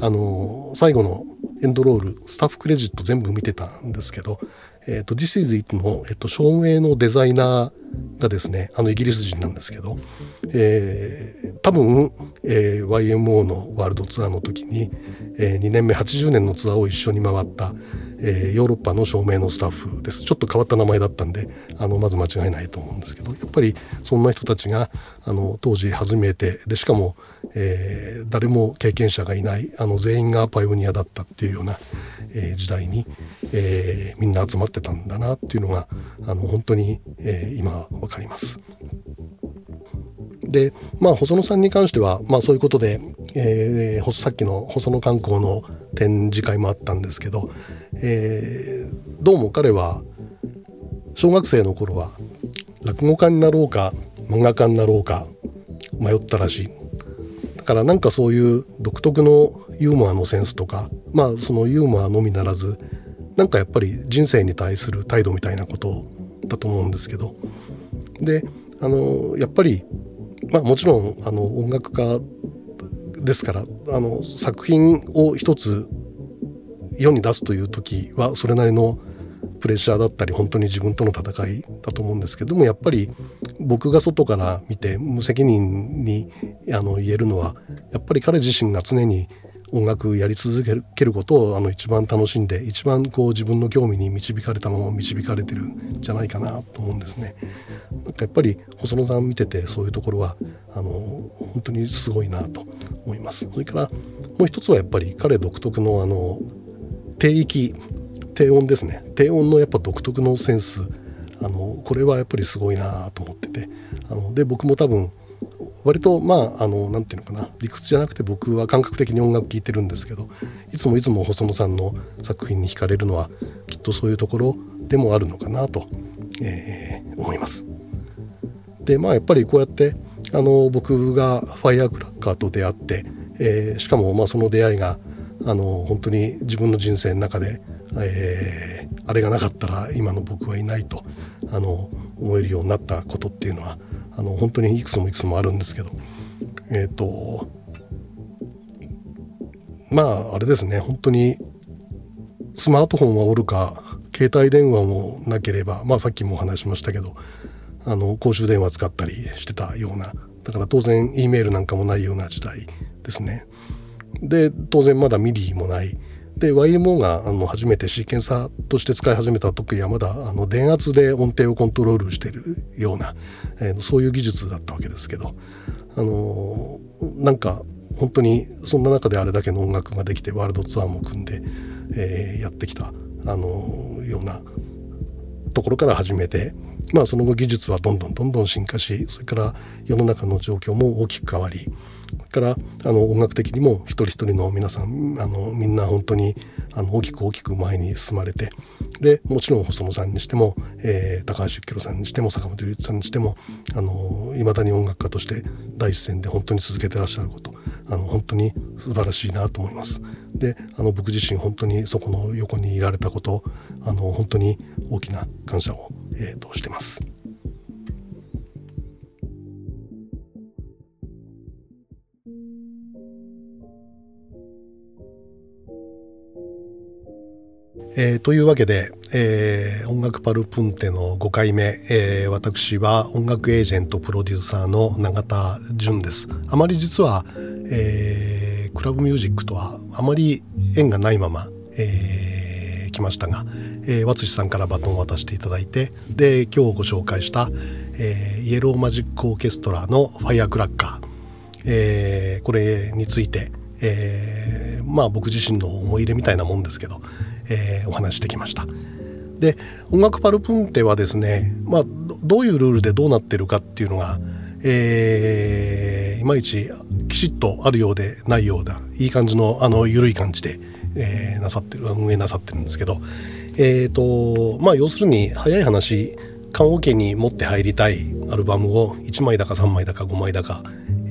Speaker 1: あの最後のエンドロールスタッフクレジット全部見てたんですけどえ、ー、と、This is It の、えっ、ー、と、照明のデザイナーがですね、あの、イギリス人なんですけど、えー、多分、えー、YMO のワールドツアーの時に、えー、2年目80年のツアーを一緒に回った、えー、ヨーロッパの照明のスタッフですちょっと変わった名前だったんであのまず間違いないと思うんですけどやっぱりそんな人たちがあの当時初めてでしかも、えー、誰も経験者がいないあの全員がパイオニアだったっていうような、えー、時代に、えー、みんな集まってたんだなっていうのがあの本当に、えー、今分かります。でまあ細野さんに関しては、まあ、そういうことで、えー、さっきの細野観光の展示会もあったんですけど、えー、どうも彼は小学生の頃は落語家になろうか漫画家になろうか迷ったらしい。だからなんかそういう独特のユーモアのセンスとかまあそのユーモアのみならずなんかやっぱり人生に対する態度みたいなことだと思うんですけど。であのやっぱりまあもちろんあの音楽家ですからあの作品を一つ世に出すという時はそれなりのプレッシャーだったり本当に自分との戦いだと思うんですけどもやっぱり僕が外から見て無責任にあの言えるのはやっぱり彼自身が常に音楽やり続けることをあの一番楽しんで一番こう自分の興味に導かれたまま導かれてるんじゃないかなと思うんですね。なんかやっぱり細野さん見ててそういうところはあの本当にすごいなと思います。それからもう一つはやっぱり彼独特のあの低域低音ですね低音のやっぱ独特のセンスあのこれはやっぱりすごいなと思っててあので僕も多分割とまああの何て言うのかな理屈じゃなくて僕は感覚的に音楽聴いてるんですけどいつもいつも細野さんの作品に惹かれるのはきっとそういうところでもあるのかなと、えー、思います。でまあやっぱりこうやってあの僕がファイアークラッカーと出会って、えー、しかもまあその出会いがあの本当に自分の人生の中で、えー、あれがなかったら今の僕はいないとあの思えるようになったことっていうのはあの本当にいくつもいくつもあるんですけど。えっ、ー、とまああれですね。本当にスマートフォンはおるか携帯電話もなければまあさっきもお話しましたけどあの公衆電話使ったりしてたような。だから当然 E メールなんかもないような時代ですね。で当然まだミディもない。で YMO があの初めてシーケンサーとして使い始めた時はまだあの電圧で音程をコントロールしているような、えー、そういう技術だったわけですけど、あのー、なんか本当にそんな中であれだけの音楽ができてワールドツアーも組んで、えー、やってきた、あのー、ようなところから始めて、まあ、その後技術はどんどんどんどん進化しそれから世の中の状況も大きく変わりからあの音楽的にも一人一人の皆さんあのみんな本当にあの大きく大きく前に進まれてでもちろん細野さんにしても、えー、高橋幸宏さんにしても坂本龍一さんにしてもいまだに音楽家として第一線で本当に続けてらっしゃることあの本当に素晴らしいなと思います。であの僕自身本当にそこの横にいられたことあの本当に大きな感謝を、えー、としてます。えー、というわけで、えー、音楽パルプンテの5回目、えー、私は音楽エージェントプロデューサーの永田純です。あまり実は、えー、クラブミュージックとはあまり縁がないまま、えー、来ましたが、えー、和さんからバトンを渡していただいてで今日ご紹介した、えー、イエローマジックオーケストラの「ファイアクラッカー」えー、これについて、えー、まあ僕自身の思い入れみたいなもんですけど、えー、お話してきました。で音楽パルプンテはですね、まあ、どういうルールでどうなってるかっていうのが、えー、いまいちきちっとあるようでないようないい感じのあの緩い感じで、えー、なさってる運営なさってるんですけどえ、ー、とまあ要するに早い話棺桶に持って入りたいアルバムを1枚だか3枚だか5枚だか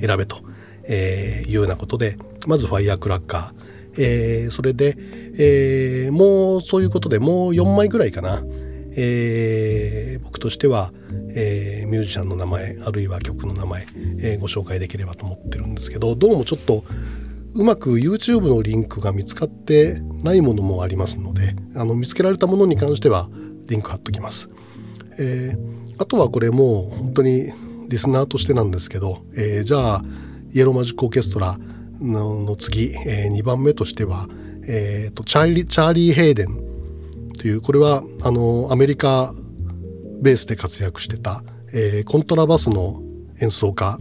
Speaker 1: 選べと、えいうようなことでまず「ファイヤークラッカー」えー、それで、えー、もうそういうことでもう4枚ぐらいかな、えー、僕としては、えミュージシャンの名前あるいは曲の名前、えご紹介できればと思ってるんですけどどうもちょっとうまく YouTube のリンクが見つかってないものもありますのであの見つけられたものに関してはリンク貼っときます。えあとはこれもう本当にリスナーとしてなんですけど、えじゃあイエローマジックオーケストラの次、えー、2番目としては、えーと、チャーリチャーリー・ヘイデンというこれはあのアメリカベースで活躍してた、えー、コントラバスの演奏家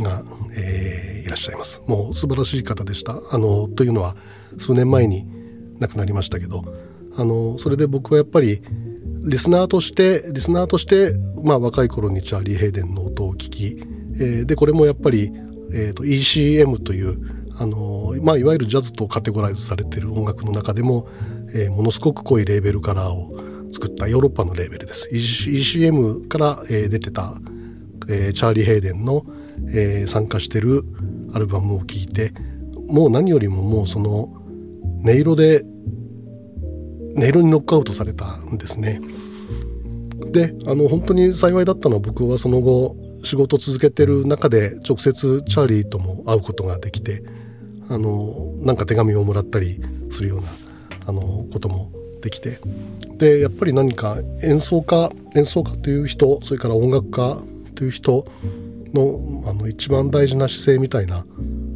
Speaker 1: が、えー、いらっしゃいます。もう素晴らしい方でした。あのというのは数年前に亡くなりましたけどあのそれで僕はやっぱりリスナーとしてリスナーとして、まあ、若い頃にチャーリー・ヘイデンの音を聞き、えー、でこれもやっぱりえーと、ECM というあの、まあ、いわゆるジャズとカテゴライズされてる音楽の中でも、えー、ものすごく濃いレーベルカラーを作ったヨーロッパのレーベルです。ECM から、えー、出てた、えー、チャーリー・ヘイデンの、えー、参加してるアルバムを聴いてもう何よりももうその音色で音色にノックアウトされたんですね。であの本当に幸いだったのは僕はその後仕事続けてる中で直接チャーリーとも会うことができてあのなんか手紙をもらったりするようなあのこともってきてでやっぱり何か演奏家演奏家という人それから音楽家という人のあの一番大事な姿勢みたいな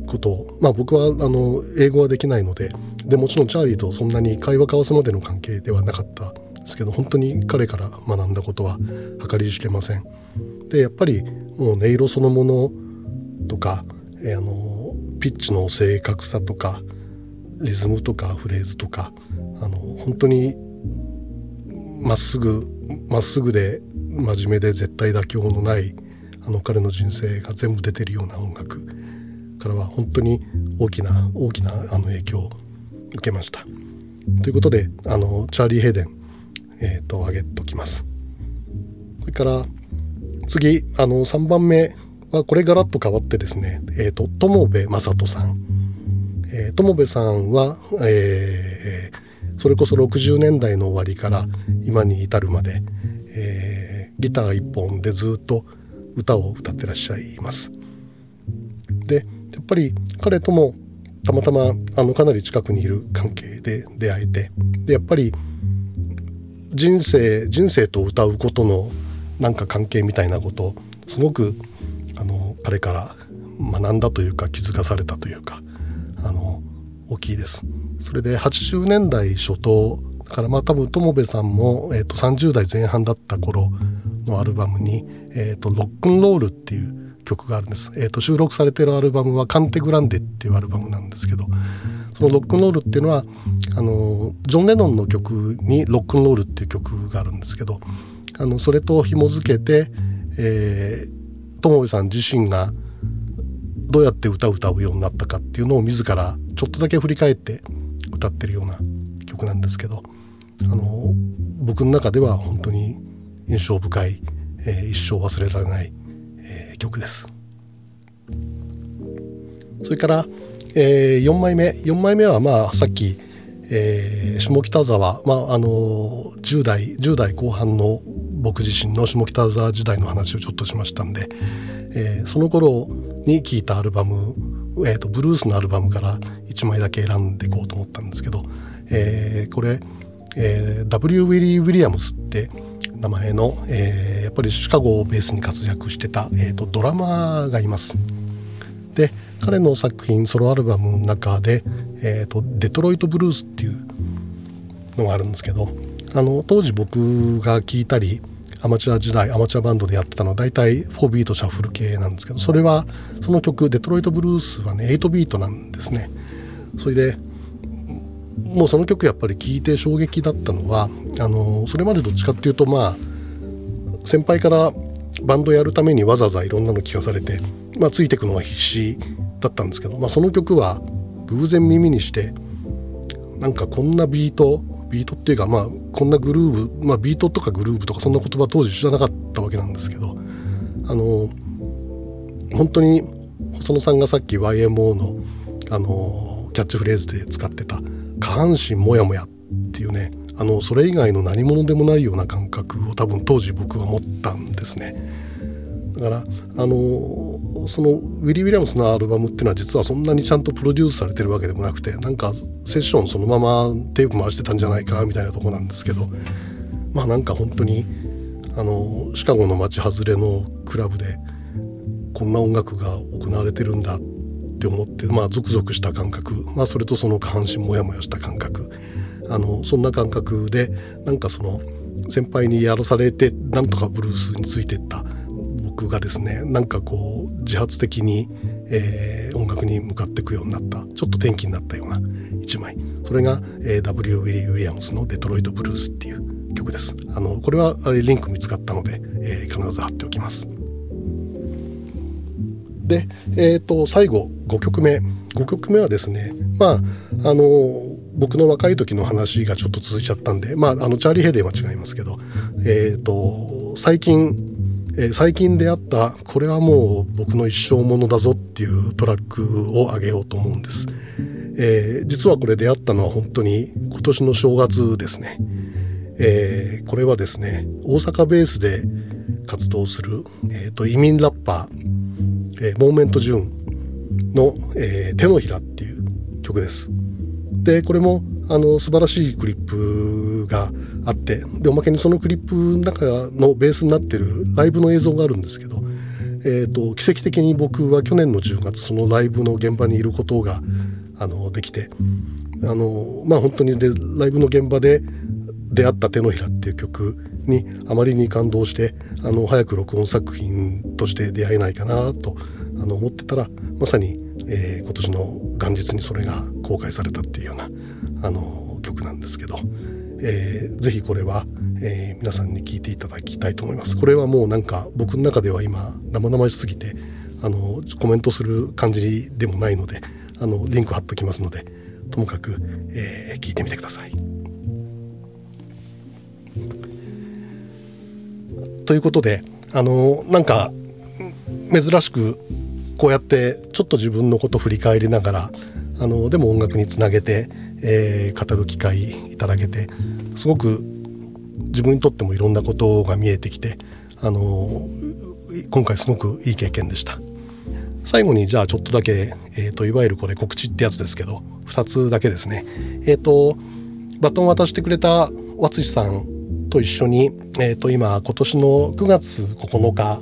Speaker 1: ことを、まあ、僕はあの英語はできないのででもちろんチャーリーとそんなに会話交わすまでの関係ではなかったですけど本当に彼から学んだことは計り知れません。でやっぱりもう音色そのものとか、えー、あのピッチの正確さとかリズムとかフレーズとかあの本当にまっすぐまっすぐで真面目で絶対妥協のないあの彼の人生が全部出てるような音楽からは本当に大きな大きなあの影響を受けました。ということであのチャーリー・ヘイデン、えーと、挙げときます。それから次あの3番目はこれガラッと変わってですね、えーと、友部正人さん、えー、友部さんは、えー、それこそ60年代の終わりから今に至るまで、えー、ギター一本でずっと歌を歌ってらっしゃいます。でやっぱり彼ともたまたまあのかなり近くにいる関係で出会えてでやっぱり人生人生と歌うことのなんか関係みたいなことすごくあの彼から学んだというか気づかされたというかあの大きいです。それで80年代初頭だからまあ多分友部さんも、えー、と30代前半だった頃のアルバムに「えー、とロックンロール」っていう曲があるんです、えー、と収録されてるアルバムは「カンテグランデ」っていうアルバムなんですけどそのロックンロールっていうのはあのジョン・レノンの曲に「ロックンロール」っていう曲があるんですけどあのそれと紐付けて、えー、友部さん自身がどうやって歌を歌うようになったかっていうのを自らちょっとだけ振り返って歌ってるような曲なんですけどあの僕の中では本当に印象深い、えー、一生忘れられない、えー、曲です。それから、えー、4枚目4枚目はまあさっき、えー、下北沢、まあ、あの10代10代後半の僕自身の下北沢時代の話をちょっとしましたんで、えー、その頃に聴いたアルバム、えーと、ブルースのアルバムから1枚だけ選んでいこうと思ったんですけど、えー、これ、えー、W. ウィリー・ウィリアムスって名前の、えー、やっぱりシカゴをベースに活躍してた、えーと、ドラマーがいます。で彼の作品ソロアルバムの中で「えーと、デトロイト・ブルース」っていうのがあるんですけどあの当時僕が聴いたりアマチュア時代アマチュアバンドでやってたのは大体4ビートシャッフル系なんですけどそれはその曲「デトロイト・ブルース」はね8ビートなんですね。それでもうその曲やっぱり聴いて衝撃だったのはあのそれまでどっちかっていうとまあ先輩からバンドやるためにわざわざいろんなの聞かされて、まあ、ついていくのは必死だったんですけど、まあ、その曲は偶然耳にしてなんかこんなビートビートっていうかまあこんなグルーブ、まあ、ビートとかグルーブとかそんな言葉当時知らなかったわけなんですけどあの本当に細野さんがさっき YMO のあのキャッチフレーズで使ってた下半身もやもやっていうねあのそれ以外の何者でもないような感覚を多分当時僕は持ったんですね。だからあのそのウィリー・ウィリアムスのアルバムっていうのは実はそんなにちゃんとプロデュースされてるわけでもなくてなんかセッションそのままテープ回してたんじゃないかなみたいなとこなんですけどまあなんか本当にあのシカゴの街外れのクラブでこんな音楽が行われてるんだって思ってまあゾクゾクした感覚、まあ、それとその下半身モヤモヤした感覚あのそんな感覚でなんかその先輩にやらされてなんとかブルースについてった僕がですねなんかこう自発的に、えー、音楽に向かっていくようになったちょっと転機になったような一枚それが、えー、W. ウィリー・ウィリアムスの「デトロイト・ブルース」っていう曲です。あのこれはリンク見つかったので、えー、必ず貼っておきます。で、えーと、最後5曲目5曲目はですねまああの僕の若い時の話がちょっと続いちゃったんでまああのチャーリー・ヘイデンは違いますけど、えーと、最近、えー、最近出会ったこれはもう僕の一生ものだぞっていうトラックをあげようと思うんです。えー、実はこれ出会ったのは本当に今年の正月ですね。えー、これはですね大阪ベースで活動する、えーと移民ラッパーえー、モーメント・ジュンの、えー、手のひらっていう曲です。でこれもあの素晴らしいクリップがあってでおまけにそのクリップの中のベースになってるライブの映像があるんですけど、えーと、奇跡的に僕は去年の10月そのライブの現場にいることがあのできてあのまあ本当にでライブの現場で出会った「手のひら」っていう曲にあまりに感動してあの早く録音作品として出会えないかなとあの思ってたらまさに、えー、今年の元日にそれが公開されたっていうようなあの曲なんですけど、えー、ぜひこれは、えー、皆さんに聴いていただきたいと思います。これはもうなんか僕の中では今生々しすぎてあのコメントする感じでもないのであのリンク貼っときますのでともかく、えー、聞いてみてください。ということであのなんか珍しくこうやってちょっと自分のこと振り返りながらあのでも音楽につなげて、えー、語る機会いただけてすごく自分にとってもいろんなことが見えてきてあの今回すごくいい経験でした。最後にじゃあちょっとだけ、えーと、いわゆるこれ告知ってやつですけど2つだけですね。えっ、ー、とバトン渡してくれた和津さんと一緒に、えー、と今今年の9月9日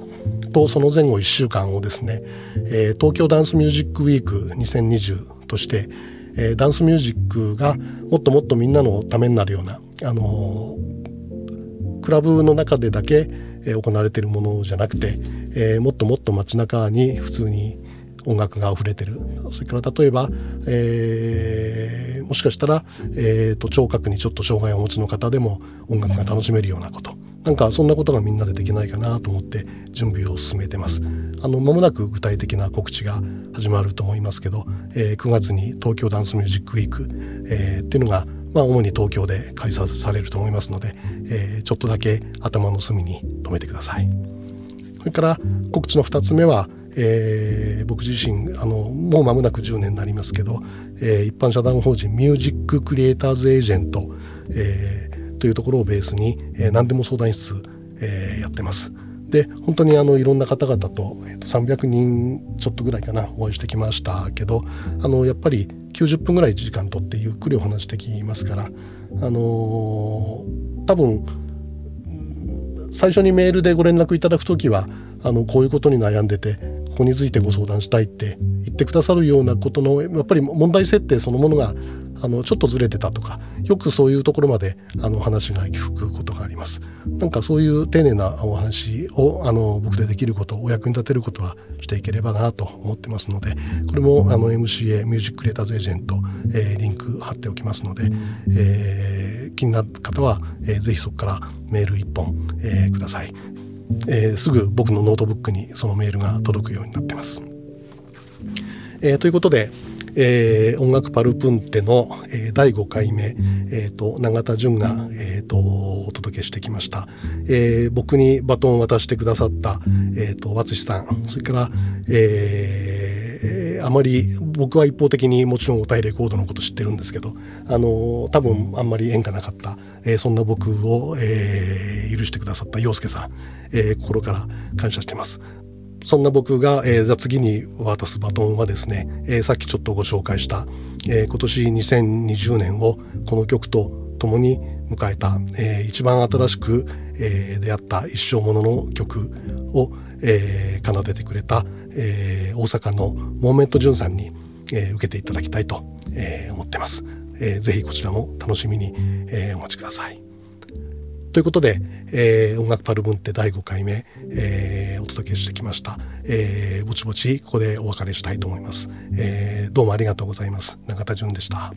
Speaker 1: とその前後1週間をですね、えー、東京ダンスミュージックウィーク2020として、えー、ダンスミュージックがもっともっとみんなのためになるような、あのー、クラブの中でだけ行われているものじゃなくて、えー、もっともっと街中に普通に音楽が溢れてるそれから例えば、えー、もしかしたら、えーと、聴覚にちょっと障害をお持ちの方でも音楽が楽しめるようなことなんかそんなことがみんなでできないかなと思って準備を進めてます。あの間もなく具体的な告知が始まると思いますけど、えー、9月に東京ダンスミュージックウィーク、えー、っていうのがまあ主に東京で開催されると思いますので、えー、ちょっとだけ頭の隅に留めてください。それから告知の2つ目は、えー、僕自身あのもう間もなく10年になりますけど、えー、一般社団法人ミュージッククリエイターズエージェント、えー、というところをベースに、えー、何でも相談室、えー、やってます。で本当にあのいろんな方々と,、えー、と300人ちょっとぐらいかなお会いしてきましたけどあのやっぱり90分ぐらい時間とってゆっくりお話してきますから、あのー、多分最初にメールでご連絡いただく時はあのこういうことに悩んでてここについてご相談したいって言ってくださるようなことのやっぱり問題設定そのものがあのちょっとずれてたとかよくそういうところまであの話が行き着くことがあります。なんかそういう丁寧なお話をあの僕でできることお役に立てることはしていければなと思ってますのでこれもあの MCA ミュージックレーターズエージェント、えー、リンク貼っておきますので、えー、気になる方は、えー、ぜひそこからメール1本、えー、ください。えー、すぐ僕のノートブックにそのメールが届くようになってます。えー、ということで、えー、音楽パルプンテの、えー、第5回目、えーと、永田純が、えーと、お届けしてきました、えー、僕にバトンを渡してくださった、えーと、とさんそれから、えー、あまり僕は一方的にもちろんおたいレコードのこと知ってるんですけどあの多分あんまり縁がなかった、えー、そんな僕を、えー、許してくださった洋介さん、えー、心から感謝してます。そんな僕が、えー、じゃ次に渡すバトンはですね、えー、さっきちょっとご紹介した、えー、今年2020年をこの曲と共に迎えた、えー、一番新しく、えー、出会った一生ものの曲を、えー、奏でてくれた、えー、大阪のモーメントジュンさんに、えー、受けていただきたいと、えー、思ってます、えー。ぜひこちらも楽しみに、えー、お待ちください。ということで、えー、音楽パルブンテ第5回目、えー、お届けしてきました、えー、ぼちぼちここでお別れしたいと思います、えー、どうもありがとうございます永田純でした